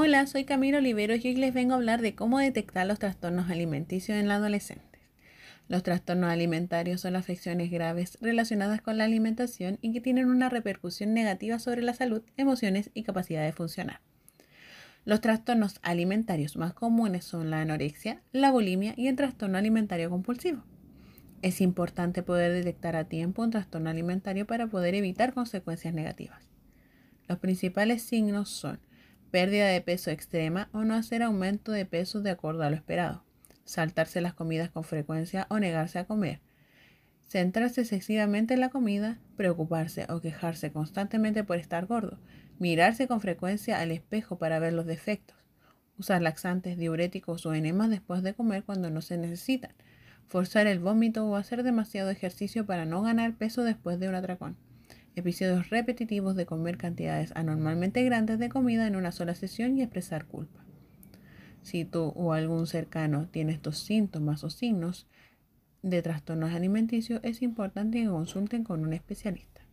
Hola, soy Camilo Oliveros y hoy les vengo a hablar de cómo detectar los trastornos alimenticios en los adolescentes. Los trastornos alimentarios son afecciones graves relacionadas con la alimentación y que tienen una repercusión negativa sobre la salud, emociones y capacidad de funcionar. Los trastornos alimentarios más comunes son la anorexia, la bulimia y el trastorno alimentario compulsivo. Es importante poder detectar a tiempo un trastorno alimentario para poder evitar consecuencias negativas. Los principales signos son pérdida de peso extrema o no hacer aumento de peso de acuerdo a lo esperado, saltarse las comidas con frecuencia o negarse a comer, centrarse excesivamente en la comida, preocuparse o quejarse constantemente por estar gordo, mirarse con frecuencia al espejo para ver los defectos, usar laxantes, diuréticos o enemas después de comer cuando no se necesitan, forzar el vómito o hacer demasiado ejercicio para no ganar peso después de un atracón episodios repetitivos de comer cantidades anormalmente grandes de comida en una sola sesión y expresar culpa. Si tú o algún cercano tiene estos síntomas o signos de trastornos alimenticios, es importante que consulten con un especialista.